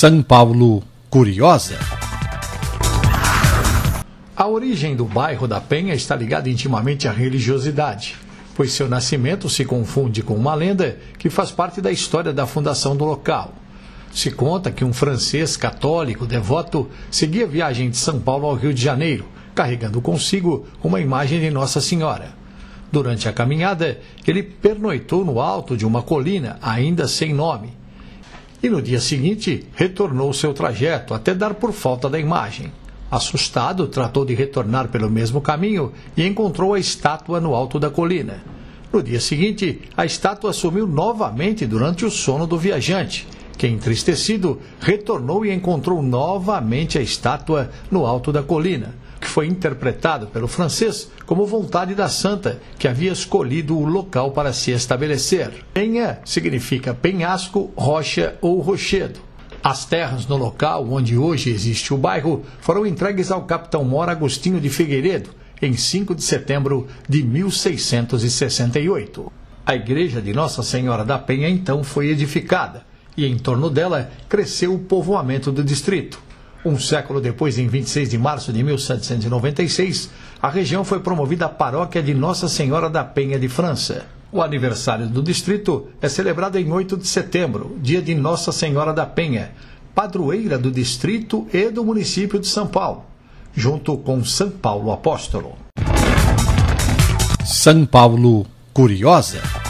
São Paulo Curiosa. A origem do bairro da Penha está ligada intimamente à religiosidade, pois seu nascimento se confunde com uma lenda que faz parte da história da fundação do local. Se conta que um francês católico devoto seguia viagem de São Paulo ao Rio de Janeiro, carregando consigo uma imagem de Nossa Senhora. Durante a caminhada, ele pernoitou no alto de uma colina, ainda sem nome, e no dia seguinte retornou seu trajeto até dar por falta da imagem. Assustado, tratou de retornar pelo mesmo caminho e encontrou a estátua no alto da colina. No dia seguinte, a estátua sumiu novamente durante o sono do viajante, que, entristecido, retornou e encontrou novamente a estátua no alto da colina que foi interpretado pelo francês como vontade da santa, que havia escolhido o local para se estabelecer. Penha significa penhasco, rocha ou rochedo. As terras no local onde hoje existe o bairro foram entregues ao capitão Mora Agostinho de Figueiredo em 5 de setembro de 1668. A igreja de Nossa Senhora da Penha então foi edificada e em torno dela cresceu o povoamento do distrito. Um século depois, em 26 de março de 1796, a região foi promovida à paróquia de Nossa Senhora da Penha de França. O aniversário do distrito é celebrado em 8 de setembro, dia de Nossa Senhora da Penha, padroeira do distrito e do município de São Paulo, junto com São Paulo Apóstolo. São Paulo Curiosa.